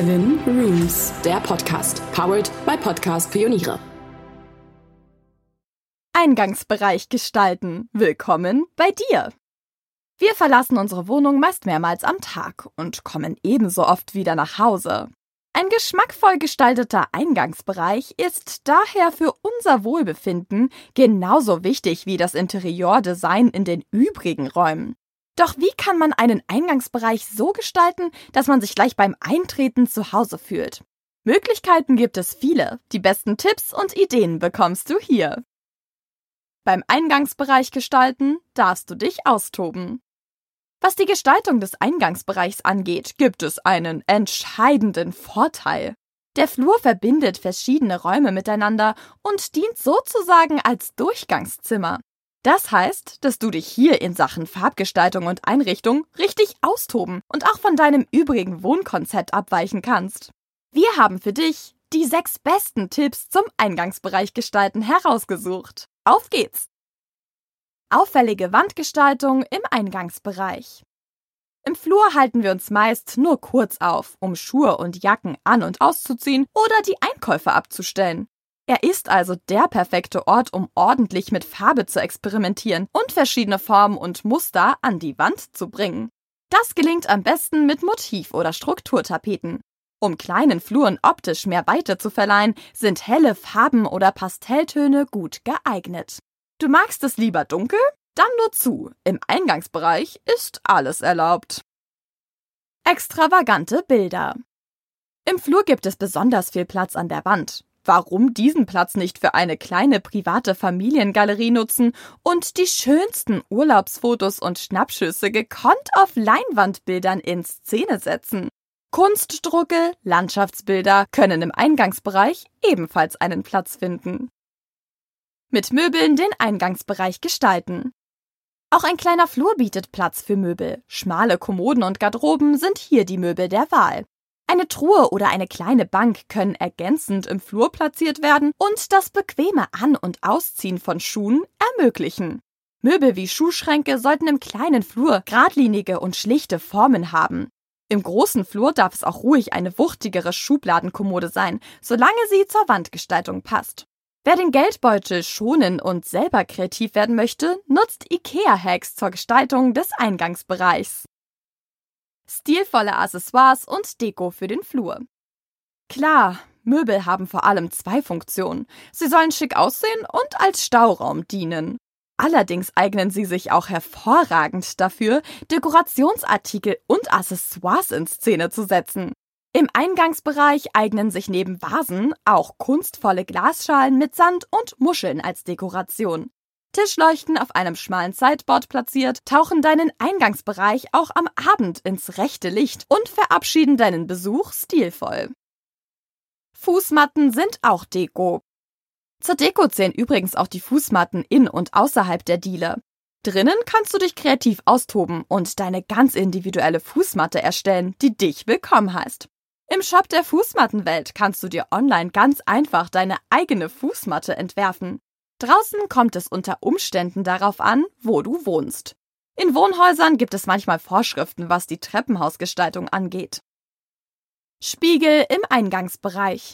Seven Rooms, der Podcast, powered by Podcast Pioniere. Eingangsbereich gestalten. Willkommen bei dir. Wir verlassen unsere Wohnung meist mehrmals am Tag und kommen ebenso oft wieder nach Hause. Ein geschmackvoll gestalteter Eingangsbereich ist daher für unser Wohlbefinden genauso wichtig wie das Interieurdesign in den übrigen Räumen. Doch wie kann man einen Eingangsbereich so gestalten, dass man sich gleich beim Eintreten zu Hause fühlt? Möglichkeiten gibt es viele. Die besten Tipps und Ideen bekommst du hier. Beim Eingangsbereich gestalten darfst du dich austoben. Was die Gestaltung des Eingangsbereichs angeht, gibt es einen entscheidenden Vorteil. Der Flur verbindet verschiedene Räume miteinander und dient sozusagen als Durchgangszimmer. Das heißt, dass du dich hier in Sachen Farbgestaltung und Einrichtung richtig austoben und auch von deinem übrigen Wohnkonzept abweichen kannst. Wir haben für dich die sechs besten Tipps zum Eingangsbereich gestalten herausgesucht. Auf geht's! Auffällige Wandgestaltung im Eingangsbereich. Im Flur halten wir uns meist nur kurz auf, um Schuhe und Jacken an und auszuziehen oder die Einkäufe abzustellen. Er ist also der perfekte Ort, um ordentlich mit Farbe zu experimentieren und verschiedene Formen und Muster an die Wand zu bringen. Das gelingt am besten mit Motiv- oder Strukturtapeten. Um kleinen Fluren optisch mehr Weite zu verleihen, sind helle Farben oder Pastelltöne gut geeignet. Du magst es lieber dunkel? Dann nur zu. Im Eingangsbereich ist alles erlaubt. Extravagante Bilder. Im Flur gibt es besonders viel Platz an der Wand. Warum diesen Platz nicht für eine kleine private Familiengalerie nutzen und die schönsten Urlaubsfotos und Schnappschüsse gekonnt auf Leinwandbildern in Szene setzen? Kunstdrucke, Landschaftsbilder können im Eingangsbereich ebenfalls einen Platz finden. Mit Möbeln den Eingangsbereich gestalten. Auch ein kleiner Flur bietet Platz für Möbel. Schmale Kommoden und Garderoben sind hier die Möbel der Wahl. Eine Truhe oder eine kleine Bank können ergänzend im Flur platziert werden und das bequeme An- und Ausziehen von Schuhen ermöglichen. Möbel wie Schuhschränke sollten im kleinen Flur geradlinige und schlichte Formen haben. Im großen Flur darf es auch ruhig eine wuchtigere Schubladenkommode sein, solange sie zur Wandgestaltung passt. Wer den Geldbeutel schonen und selber kreativ werden möchte, nutzt IKEA-Hacks zur Gestaltung des Eingangsbereichs stilvolle Accessoires und Deko für den Flur. Klar, Möbel haben vor allem zwei Funktionen. Sie sollen schick aussehen und als Stauraum dienen. Allerdings eignen sie sich auch hervorragend dafür, Dekorationsartikel und Accessoires in Szene zu setzen. Im Eingangsbereich eignen sich neben Vasen auch kunstvolle Glasschalen mit Sand und Muscheln als Dekoration. Tischleuchten auf einem schmalen Sideboard platziert, tauchen deinen Eingangsbereich auch am Abend ins rechte Licht und verabschieden deinen Besuch stilvoll. Fußmatten sind auch Deko. Zur Deko zählen übrigens auch die Fußmatten in und außerhalb der Diele. Drinnen kannst du dich kreativ austoben und deine ganz individuelle Fußmatte erstellen, die dich willkommen heißt. Im Shop der Fußmattenwelt kannst du dir online ganz einfach deine eigene Fußmatte entwerfen. Draußen kommt es unter Umständen darauf an, wo du wohnst. In Wohnhäusern gibt es manchmal Vorschriften, was die Treppenhausgestaltung angeht. Spiegel im Eingangsbereich.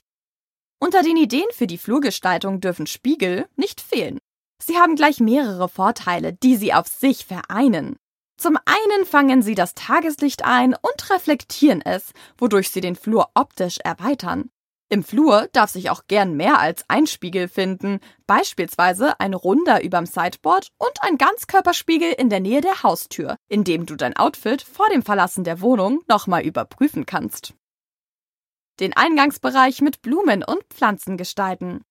Unter den Ideen für die Flurgestaltung dürfen Spiegel nicht fehlen. Sie haben gleich mehrere Vorteile, die sie auf sich vereinen. Zum einen fangen sie das Tageslicht ein und reflektieren es, wodurch sie den Flur optisch erweitern. Im Flur darf sich auch gern mehr als ein Spiegel finden, beispielsweise ein runder überm Sideboard und ein Ganzkörperspiegel in der Nähe der Haustür, in dem du dein Outfit vor dem Verlassen der Wohnung nochmal überprüfen kannst. Den Eingangsbereich mit Blumen und Pflanzen gestalten.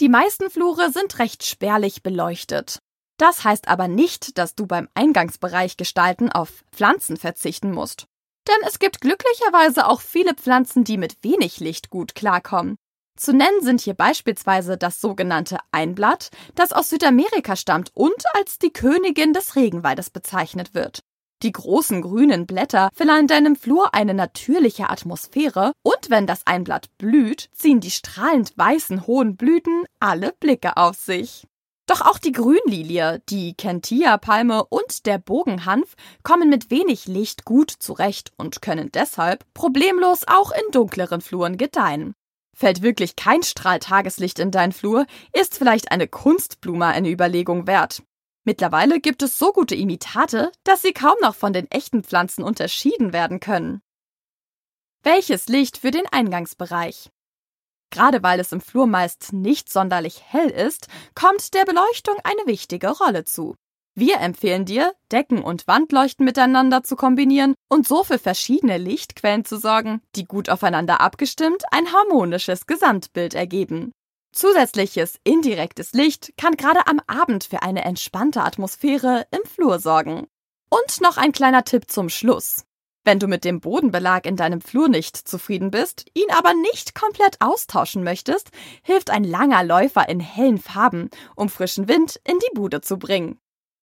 Die meisten Flure sind recht spärlich beleuchtet. Das heißt aber nicht, dass du beim Eingangsbereich gestalten auf Pflanzen verzichten musst. Denn es gibt glücklicherweise auch viele Pflanzen, die mit wenig Licht gut klarkommen. Zu nennen sind hier beispielsweise das sogenannte Einblatt, das aus Südamerika stammt und als die Königin des Regenwaldes bezeichnet wird. Die großen grünen Blätter verleihen deinem Flur eine natürliche Atmosphäre und wenn das Einblatt blüht, ziehen die strahlend weißen hohen Blüten alle Blicke auf sich. Doch auch die Grünlilie, die Kentia-Palme und der Bogenhanf kommen mit wenig Licht gut zurecht und können deshalb problemlos auch in dunkleren Fluren gedeihen. Fällt wirklich kein Strahl Tageslicht in dein Flur, ist vielleicht eine Kunstblume eine Überlegung wert. Mittlerweile gibt es so gute Imitate, dass sie kaum noch von den echten Pflanzen unterschieden werden können. Welches Licht für den Eingangsbereich? Gerade weil es im Flur meist nicht sonderlich hell ist, kommt der Beleuchtung eine wichtige Rolle zu. Wir empfehlen dir, Decken und Wandleuchten miteinander zu kombinieren und so für verschiedene Lichtquellen zu sorgen, die gut aufeinander abgestimmt ein harmonisches Gesamtbild ergeben. Zusätzliches indirektes Licht kann gerade am Abend für eine entspannte Atmosphäre im Flur sorgen. Und noch ein kleiner Tipp zum Schluss. Wenn du mit dem Bodenbelag in deinem Flur nicht zufrieden bist, ihn aber nicht komplett austauschen möchtest, hilft ein langer Läufer in hellen Farben, um frischen Wind in die Bude zu bringen.